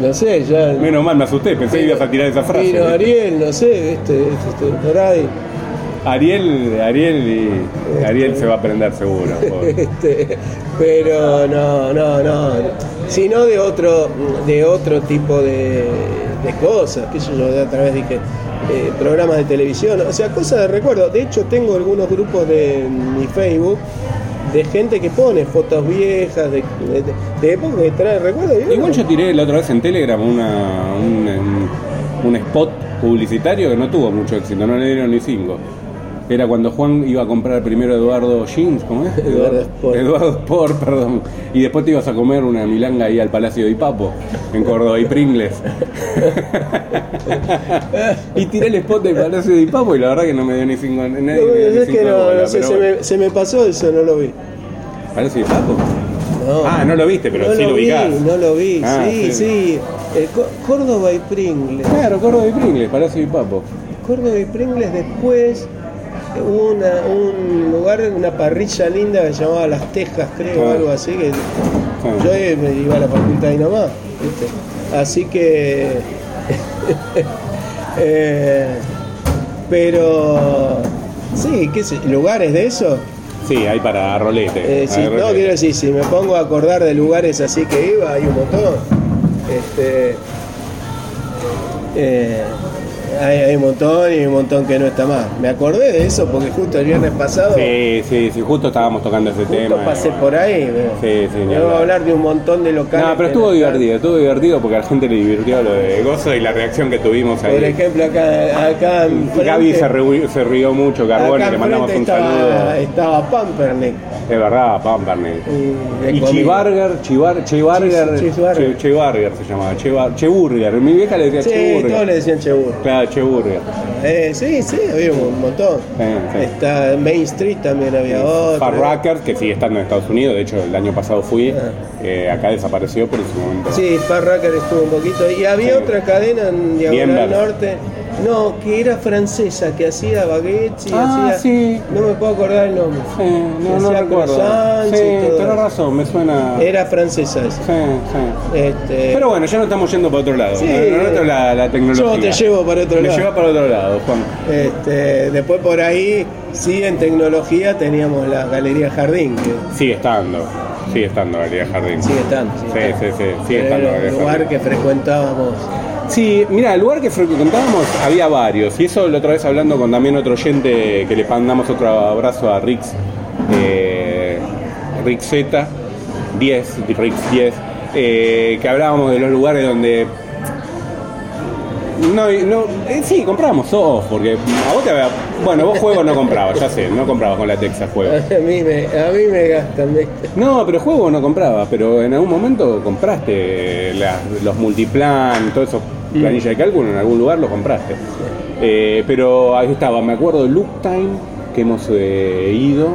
no sé, ya. Menos mal, me asusté, pensé que ibas a tirar esa frase. Ariel, no sé, este, este, por ahí. Ariel, Ariel y Ariel se va a aprender seguro. *laughs* Este, pero no, no, no. sino de otro, de otro tipo de, de cosas, que yo a través dije eh, programas de televisión, o sea, cosas de recuerdo. De hecho, tengo algunos grupos de mi Facebook de gente que pone fotos viejas, de, de, época que trae recuerdo. Igual yo tiré la otra vez en Telegram una, un, un spot publicitario que no tuvo mucho éxito, no le dieron ni cinco. Era cuando Juan iba a comprar primero Eduardo Jeans, ¿cómo es? Eduardo Sport. Eduardo Sport, perdón. Y después te ibas a comer una milanga ahí al Palacio de Ipapo, en Córdoba y Pringles. *laughs* y tiré el spot del Palacio de Ipapo y la verdad que no me dio ni cinco. Nadie No, ni es cinco que no, no sé, se me, se me pasó eso, no lo vi. ¿Palacio de Ipapo? No. Ah, no lo viste, pero no sí lo vi, ubicás. no lo vi, Ah, sí, sí. sí. El Có- Córdoba y Pringles. Claro, Córdoba y Pringles, Palacio de Ipapo. Córdoba y Pringles después una, un lugar, una parrilla linda que se llamaba Las Tejas, creo, o algo así, que yo eh, me iba a la facultad y nomás, ¿viste? Así que... *laughs* eh, pero... Sí, qué sé, lugares de eso. Sí, hay para rolete. Eh, si- no, rolete. quiero decir, si me pongo a acordar de lugares así que iba, hay un montón. Este, eh, hay, hay un montón y un montón que no está más. Me acordé de eso porque justo el viernes pasado, Sí, sí, sí, justo estábamos tocando ese justo tema. pasé bueno. por ahí. veo. Sí, sí, Me voy a hablar. de un montón de locales. No, pero estuvo están. divertido, estuvo divertido porque a la gente le divirtió lo de Gozo y la reacción que tuvimos ahí. Por ejemplo, acá, acá enfrente- Gaby se, rió- se rió mucho, Carbone, le mandamos un estaba, saludo. estaba Pampernick. Es verdad, Pampernick. Y, Y. Che- Chevarger se llamaba, Cheburger. Mi vieja le decía Sí, Cheburger. todos le decían Chebur. Claro, Cheburger. Eh, sí, sí, había un montón. Sí, sí. Está en Main Street también había otro. Far Rackers, que sigue estando en Estados Unidos, de hecho el año pasado fui, Ah. eh, acá desapareció, pero en su momento. Sí, Far Racker estuvo un poquito. Y había Sí. otra cadena en Diagonal. Norte. No, que era francesa, que hacía baguettes y Ah, hacía. sí. No me puedo acordar el nombre. Sí, no, no recuerdo. Sí, tenés razón, me suena. Era francesa esa. Sí, sí. Este, Pero bueno, ya no estamos yendo para otro lado. Sí. la, la tecnología. Yo te llevo para otro Me lado. lleva para otro lado, Juan. este, después por ahí, sí, en tecnología teníamos la Galería Jardín, que Sigue estando. Sigue estando Galería Jardín. sigue estando. sigue Sí, estando. sí, sí, sigue Era estando el Galería lugar que frecuentábamos. Sí, mira, el lugar que frecuentábamos había varios. Y eso la otra vez hablando con también otro oyente que le mandamos otro abrazo a Rix, eh, Rix Z, 10, Rix 10, eh, que hablábamos de los lugares donde. No, no, eh, sí, comprábamos soft, porque a vos te había- Bueno, vos juegos no comprabas, ya sé, no comprabas con la Texas juegos. *laughs* A mí me, a mí me gastan, ¿viste? No, pero juego no compraba, pero en algún momento compraste los multiplan, todo eso, planilla de cálculo, en algún lugar lo compraste. Eh, pero ahí estaba, me acuerdo de Look Time, que hemos eh, ido.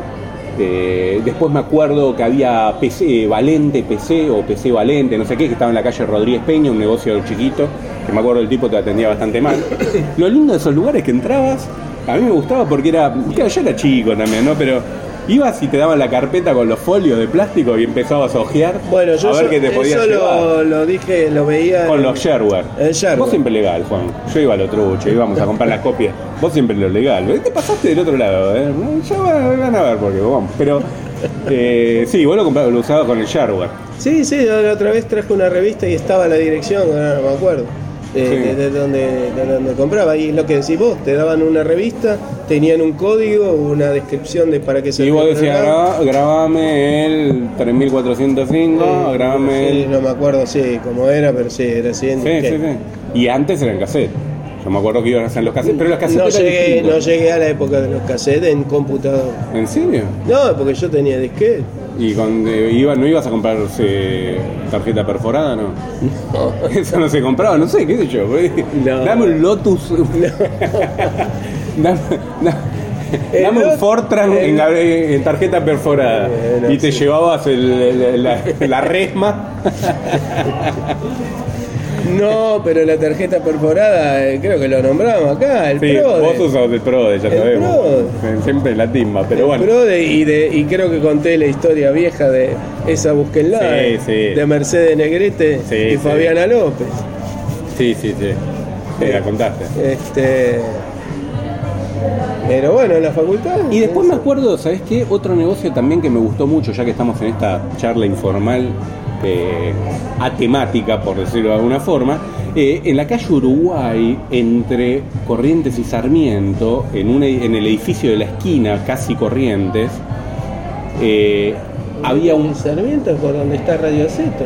Eh, después me acuerdo que había PC Valente, PC o PC Valente, no sé qué, que estaba en la calle Rodríguez Peña, un negocio chiquito, que me acuerdo el tipo te atendía bastante mal. *coughs* Lo lindo de esos lugares que entrabas, a mí me gustaba porque era, claro, yo era chico también, ¿no? Pero ibas y te daban la carpeta con los folios de plástico y empezabas a ojear Bueno, yo a ver qué te podías eso lo, lo dije, lo veía. Con en- los shareware. El shareware. Vos siempre legal, Juan. Yo iba a lo trucho, íbamos a comprar las copias. Vos siempre lo legal. Te pasaste del otro lado, ¿eh? Ya van, a ver por qué, vamos. Pero, eh, sí, vos lo comprabas, lo usabas con el shareware. Sí, sí, la otra vez traje una revista y estaba la dirección, no me acuerdo. De, Sí. de- de donde, de donde compraba. Y es lo que decís vos, te daban una revista, tenían un código, una descripción de para qué se Y vos decías, graba- grabame el 3405, grabame Sí, el... no me acuerdo, sí, cómo era, pero sí, era así. en Sí, sí, sí. Y antes era en cassette. Yo me acuerdo que iban a hacer los cassettes, pero los cassettes No llegué, no llegué a la época de los cassettes en computador. ¿En serio? No, porque yo tenía disquete. ¿Y con, eh, iba, no ibas a comprar eh, tarjeta perforada, no? *laughs* Eso no se compraba, no sé, qué sé yo. No. Dame un Lotus. *laughs* dame, El dame un Fortran en, tarjeta perforada. Eh, no, y te sí. llevabas el- el- la, la resma. *laughs* No, pero la tarjeta perforada, eh, creo que lo nombramos acá, el Sí, Prode. vos usabas el Prode, ya El sabemos. Prode. Siempre en la timba, pero El bueno. Prode y, de, y creo que conté la historia vieja de esa búsqueda Sí, sí. de Mercedes Negrete Sí, y sí. Fabiana López. Sí, sí, sí. Sí, la contaste. Este, pero bueno, en la facultad. Y después me acuerdo, ¿sabes qué? Otro negocio también que me gustó mucho, ya que estamos en esta charla informal eh, atemática, por decirlo de alguna forma, eh, en la calle Uruguay, entre Corrientes y Sarmiento, en, el edificio de la esquina, casi Corrientes, eh, había un... ¿Sarmiento por donde está Radio Zeto?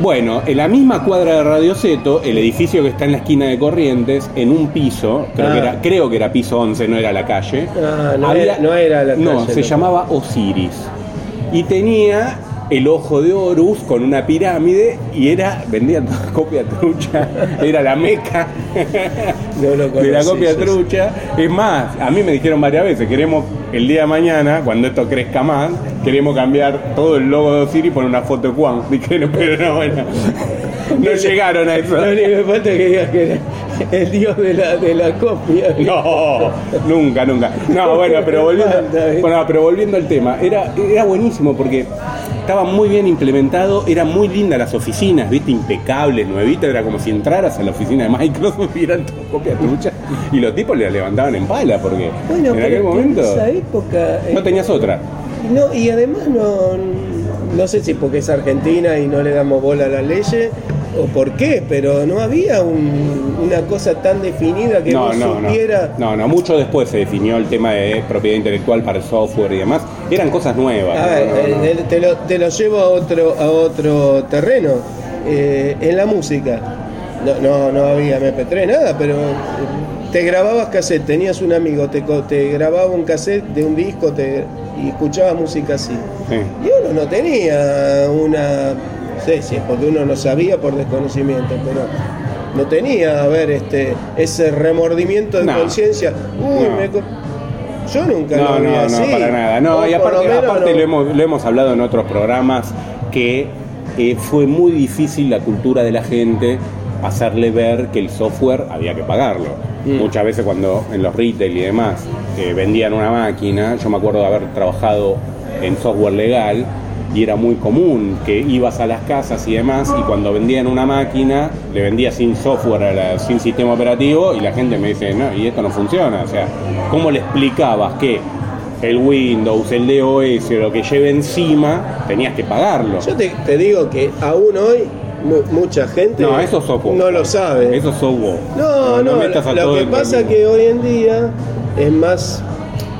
Bueno, en la misma cuadra de Radio Zeto, el edificio que está en la esquina de Corrientes, en un piso, creo, que, ah. era, creo que era piso 11, no era la calle. Ah, no, era, no era la calle. No, se llamaba Osiris. Y tenía el ojo de Horus con una pirámide y era, vendían toda *laughs* copia trucha, era la meca *laughs* de la copia trucha. Es más, a mí me dijeron varias veces, queremos el día de mañana, cuando esto crezca más, queremos cambiar todo el logo de Osiris y poner una foto de Juan. *laughs* Dijeron, pero no, bueno, no llegaron a eso. Lo único que falta que digas que era *laughs* el dios de la, de la copia. No, nunca, nunca. No, bueno, pero volviendo, bueno, pero volviendo al tema, era, era buenísimo porque estaba muy bien implementado, eran muy lindas las oficinas, viste, impecables, nuevitas, era como si entraras a la oficina de Microsoft *laughs* y eran copias truchas y los tipos le levantaban en pala porque en aquel momento en esa época no tenías otra. No, y además no, no sé si porque es Argentina y no le damos bola a las leyes o por qué, pero no había una cosa tan definida que no, no supiera. No. no, mucho después se definió el tema de propiedad intelectual para el software y demás. Eran cosas nuevas. A ver, eh, te, lo, te, lo, llevo a otro, a otro terreno. Eh, en la música. No, no, no había MP3, nada, pero te grababas cassette, tenías un amigo, te, te grababa un cassette de un disco te, y escuchabas música así. Y uno no tenía una sé si es porque uno no sabía por desconocimiento, pero no tenía, a ver, este, ese remordimiento de conciencia. Uy, me yo nunca no, lo vi no, así. No, para nada. No, y aparte, aparte lo, hemos, lo, hemos, hablado en otros programas que eh, fue muy difícil la cultura de la gente hacerle ver que el software había que pagarlo. Mm. Muchas veces cuando en los retail y demás eh, vendían una máquina, yo me acuerdo de haber trabajado en software legal y era muy común que ibas a las casas y demás y cuando vendían una máquina le vendía sin software, sin sistema operativo y la gente me dice, no, y esto no funciona. O sea, ¿cómo le explicabas que el Windows, el DOS, lo que lleve encima, tenías que pagarlo? Yo te, digo que aún hoy mucha gente no, eso no lo sabe. Eso software. No, no, lo, que pasa es que hoy en día es más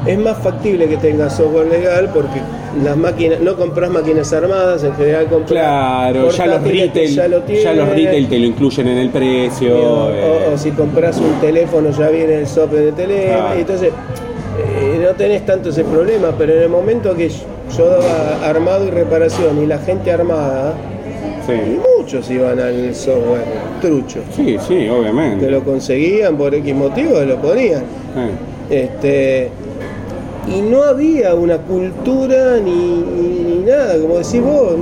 es más factible que tengas software legal porque las máquinas, no compras máquinas armadas, en general compras. Claro, ya los, retail, ya, lo ya, los retail te lo incluyen en el precio. O, eh. si compras un teléfono, ya viene el software de teléfono. Entonces, eh, no tenés tanto ese problema, pero en el momento que yo daba armado y reparación y la gente armada. Y muchos iban al software trucho. Sí, sí, obviamente. Que lo conseguían por X motivo, lo ponían. Este, y no había una cultura ni, nada, como decís vos,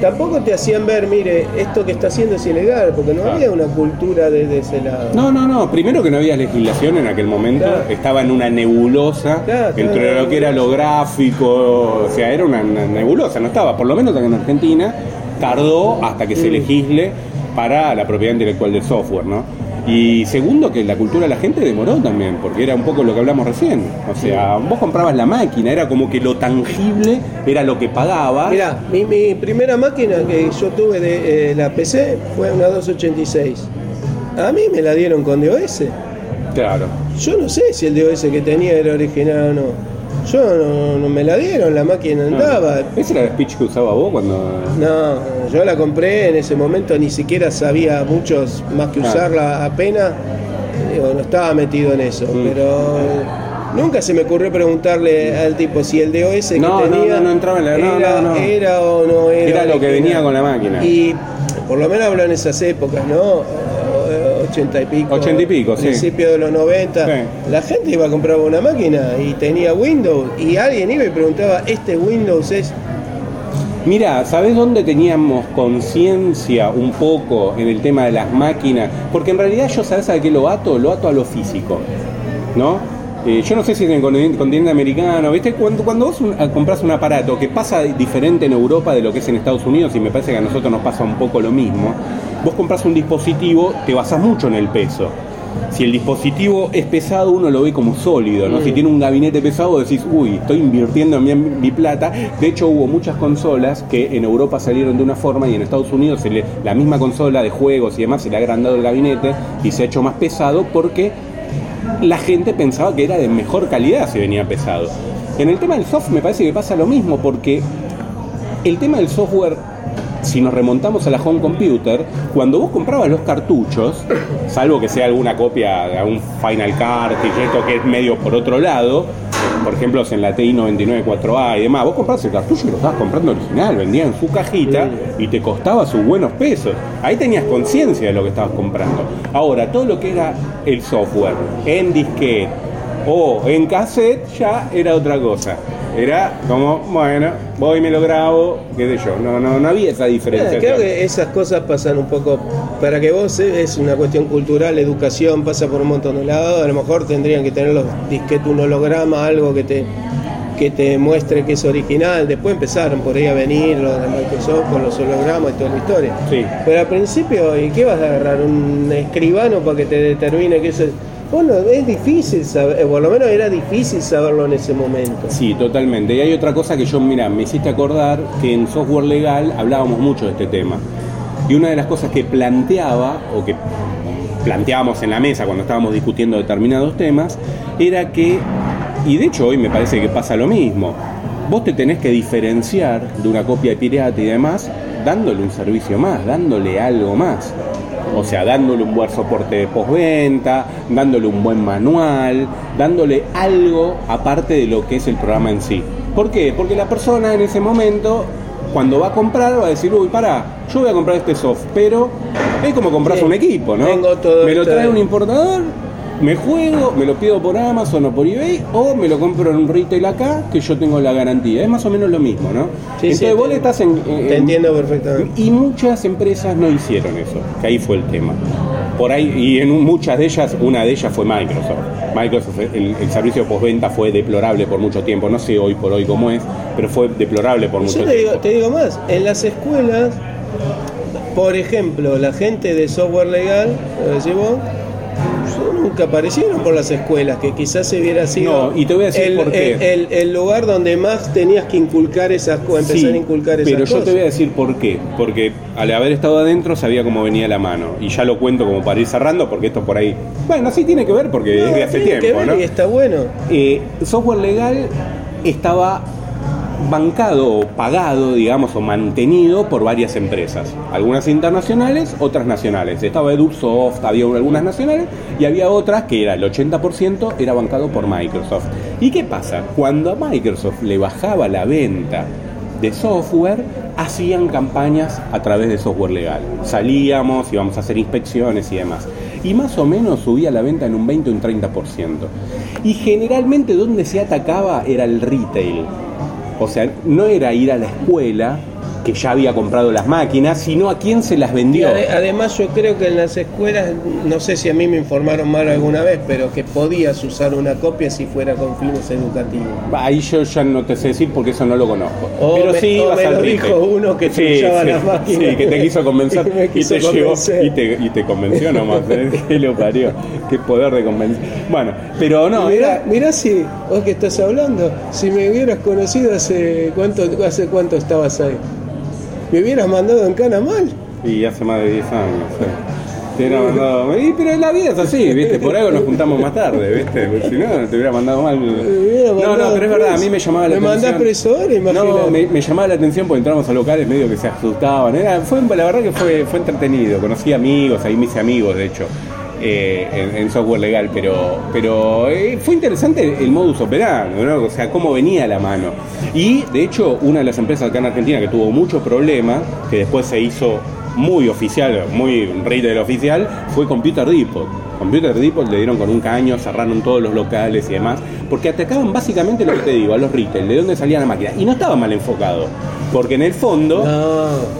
tampoco te hacían ver, mire, esto que está haciendo es ilegal, porque no había una cultura desde ese lado. No, no, no, primero que no había legislación en aquel momento, estaba en una nebulosa entre lo que era lo gráfico, o sea, era una, nebulosa, no estaba, por lo menos en Argentina, tardó hasta que se mm. legisle para la propiedad intelectual del software, ¿no? Y segundo, que la cultura de la gente demoró también, porque era un poco lo que hablamos recién. O sea, vos comprabas la máquina, era como que lo tangible era lo que pagabas. Mira, mi, primera máquina que yo tuve de eh, la PC fue una 286. A mí me la dieron con DOS. Claro. Yo no sé si el DOS que tenía era original o no. Yo no, me la dieron, la máquina andaba. ¿Ese era el speech que usaba vos cuando.? No, yo la compré en ese momento, ni siquiera sabía muchos más que usarla apenas. no estaba metido en eso, mm. pero. Nunca se me ocurrió preguntarle al tipo si el DOS que no, tenía no, no, entraba en la, era, era o no era. Era lo que venía con la máquina. Y por lo menos hablo en esas épocas, ¿no? 80 y pico. 80 y pico, Principio de los 90. La gente iba a comprar una máquina y tenía Windows y alguien iba y preguntaba, ¿este Windows es Mira, ¿sabes dónde teníamos conciencia un poco en el tema de las máquinas? Porque en realidad yo, ¿sabes a qué lo ato? Lo ato a lo físico, ¿no? Eh, yo no sé si es en el continente americano, ¿viste? Cuando, cuando vos compras un aparato que pasa diferente en Europa de lo que es en Estados Unidos, y me parece que a nosotros nos pasa un poco lo mismo, vos compras un dispositivo, te basas mucho en el peso. si el dispositivo es pesado, uno lo ve como sólido, ¿no? Si tiene un gabinete pesado, decís, uy, estoy invirtiendo en mi, mi, plata. De hecho, hubo muchas consolas que en Europa salieron de una forma y en Estados Unidos la misma consola de juegos y demás se le ha agrandado el gabinete y se ha hecho más pesado porque la gente pensaba que era de mejor calidad si venía pesado. En el tema del software me parece que pasa lo mismo porque el tema del software si nos remontamos a la home computer, cuando vos comprabas los cartuchos, salvo que sea alguna copia de un Final Cartridge, esto que es medio por otro lado, por ejemplo en la TI 994A y demás, vos comprabas el cartucho y lo estabas comprando original, vendían su cajita y te costaba sus buenos pesos. Ahí tenías conciencia de lo que estabas comprando. Ahora, todo lo que era el software en disquete o en cassette ya era otra cosa. Era como, bueno, voy y me lo grabo, qué sé yo. No, no, no había esa diferencia. creo que esas cosas pasan un poco, para que vos eh, es una cuestión cultural, educación, pasa por un montón de lados. A lo mejor tendrían que tener los disquetes un holograma, algo que te que te muestre que es original. Después empezaron por ahí a venir los de Microsoft con los hologramas y toda la historia. Sí. Pero al principio, ¿y qué vas a agarrar? ¿Un escribano para que te determine que eso es.? Bueno, es difícil saber, eh, por lo menos era difícil saberlo en ese momento. Sí, totalmente. Y hay otra cosa que yo, mira, me hiciste acordar que en software legal hablábamos mucho de este tema. Y una de las cosas que planteaba, o que planteábamos en la mesa cuando estábamos discutiendo determinados temas, era que, y de hecho hoy me parece que pasa lo mismo, vos te tenés que diferenciar de una copia de pirata y demás dándole un servicio más, dándole algo más. O sea, dándole un buen soporte de postventa, dándole un buen manual, dándole algo aparte de lo que es el programa en sí. ¿Por qué? Porque la persona en ese momento, cuando va a comprar, va a decir, uy, para, yo voy a comprar este soft, pero es como compras un equipo, ¿no? Me lo trae un importador, me juego, me lo pido por Amazon o por eBay, o me lo compro en un retail acá, que yo tengo la garantía. Es más o menos lo mismo, ¿no? Entonces vos estás en, Te entiendo perfectamente. Y muchas empresas no hicieron eso, que ahí fue el tema. Por ahí, y en muchas de ellas, una de ellas fue Microsoft. Microsoft, el, servicio de postventa fue deplorable por mucho tiempo, no sé hoy por hoy cómo es, pero fue deplorable por mucho te tiempo. Digo, te digo más, en las escuelas, por ejemplo, la gente de software legal, lo nunca aparecieron por las escuelas, que quizás se hubiera sido y te voy a decir el, por qué. El, lugar donde más tenías que inculcar esas cosas, empezar a inculcar esas pero cosas. Pero yo te voy a decir por qué. Porque al haber estado adentro sabía cómo venía la mano. Y ya lo cuento como para ir cerrando, porque esto por ahí. Bueno, sí tiene que ver porque es de hace tiempo. ¿no? Y está bueno. Eh, software legal estaba bancado o pagado, digamos, o mantenido por varias empresas. Algunas internacionales, otras nacionales. Estaba EduSoft, había algunas nacionales y había otras que era el 80% era bancado por Microsoft. ¿Y qué pasa? Cuando a Microsoft le bajaba la venta de software, hacían campañas a través de software legal. Salíamos, íbamos a hacer inspecciones y demás. Y más o menos subía la venta en un 20 o un 30%. Y generalmente donde se atacaba era el retail o sea, no era ir a la escuela que ya había comprado las máquinas, sino a quién se las vendió. además yo creo que en las escuelas, no sé si a mí me informaron mal alguna vez, pero que podías usar una copia si fuera con fines educativos. Ahí yo ya no te sé decir porque eso no lo conozco. pero me, sí me lo dijo uno que sí, las máquinas. Sí, que te quiso convencer *laughs* y, te y, te, y te convenció nomás. ¿eh? *laughs* ¿Qué lo parió? Qué poder de convencer. Bueno, pero no. Mirá, mirá si vos que estás hablando, si me hubieras conocido hace cuánto, hace cuánto estabas ahí me hubieras mandado en cana mal. Y hace más de 10 años. Te hubiera mandado. pero la vida es así, ¿viste? Por algo nos juntamos más tarde, ¿viste? Porque si no, te hubiera mandado mal. no, no, pero es verdad, a mí me llamaba la atención. ¿Me mandás preso No, me, llamaba la atención porque entramos a locales medio que se asustaban. Era, fue, la verdad que fue, fue entretenido. Conocí amigos, ahí me hice amigos, de hecho. Eh, en, software legal, pero, pero eh, fue interesante el, modus operandi, o sea, cómo venía la mano. Y de hecho, una de las empresas acá en Argentina que tuvo mucho problema, que después se hizo muy oficial, muy retail oficial, fue Computer Depot. Computer Depot le dieron con un caño, cerraron todos los locales y demás, porque atacaban básicamente lo que te digo, a los retail, de dónde salía la máquina. Y no estaba mal enfocado. Porque en el fondo,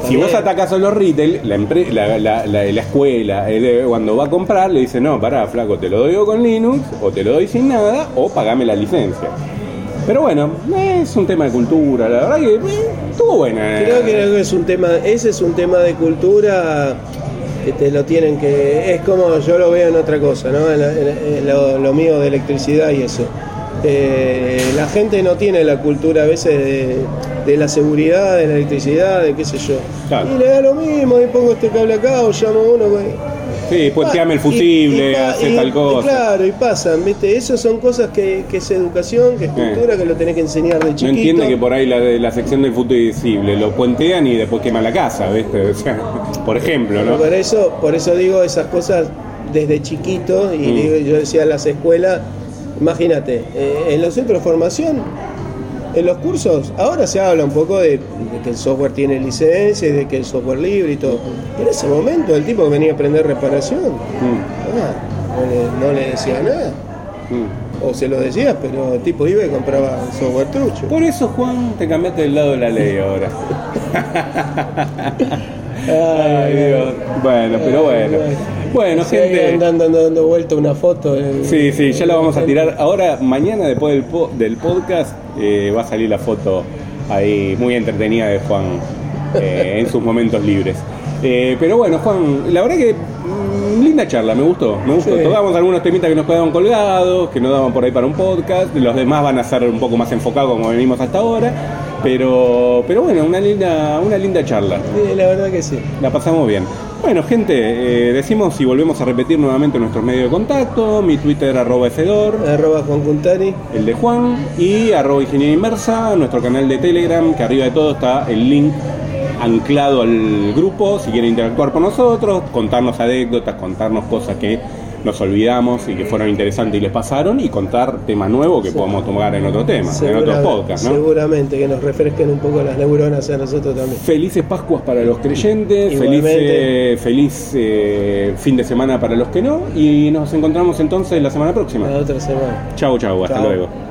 si vos atacas a los retail, la, la, la, escuela, cuando va a comprar, le dice, no, pará, flaco, te lo doy con Linux, o te lo doy sin nada, o pagame la licencia. Pero bueno, es un tema de cultura, la verdad que eh, estuvo buena. Creo que es un tema, ese es un tema de cultura que te lo tienen que. Es como yo lo veo en otra cosa, ¿no? En, lo, mío de electricidad y eso. Eh, la gente no tiene la cultura a veces de, la seguridad, de la electricidad, de qué sé yo. Y le da lo mismo, y pongo este cable acá o llamo a uno. Sí, te el fusible, hace tal cosa. claro, y pasan, ¿viste? Esas son cosas que, es educación, que es cultura, que lo tenés que enseñar de chiquito. No entiende que por ahí la, la sección del fusible lo puentean y después quema la casa, ¿viste? *laughs* por ejemplo, ¿no? Por eso, por eso digo esas cosas desde chiquito, y mm. yo decía las escuelas, imagínate, eh, en los centros de formación en los cursos ahora se habla un poco de, que el software tiene licencia y de que el software libre y todo. En ese momento el tipo que venía a aprender reparación, mm. ah, no, le, decía nada. Mm. O se lo decías, pero el tipo iba y compraba software trucho. Por eso, Juan, te cambiaste del lado de la ley ahora. *laughs* Ay, Dios. Bueno, pero bueno. Bueno, gente. Andando, dando vuelta una foto. sí, sí, ya la vamos a tirar. Ahora, mañana, después del, del podcast, eh, va a salir la foto ahí muy entretenida de Juan eh, en sus momentos libres. Eh, pero bueno, Juan, la verdad que mm, linda charla, me gustó, me gustó. Tocamos algunos temitas que nos quedaban colgados, que no daban por ahí para un podcast. Los demás van a ser un poco más enfocados como venimos hasta ahora. Pero, pero bueno, una linda, una linda charla. Sí, la verdad que sí. La pasamos bien. Bueno, gente, eh, decimos y volvemos a repetir nuevamente nuestros medios de contacto. Mi Twitter, arroba Fedor. Arroba Juan Cuntari. El de Juan. Y arroba Ingeniería Inversa, nuestro canal de Telegram, que arriba de todo está el link anclado al grupo. Si quieren interactuar con nosotros, contarnos anécdotas, contarnos cosas que nos olvidamos y que fueron interesantes y les pasaron y contar temas nuevos que podamos tomar en otro tema, en otros podcasts. ¿no? Seguramente que nos refresquen un poco las neuronas a nosotros también. Felices Pascuas para los creyentes, feliz, eh, feliz eh, fin de semana para los que no y nos encontramos entonces la semana próxima. La otra semana. Chau, chau, hasta luego.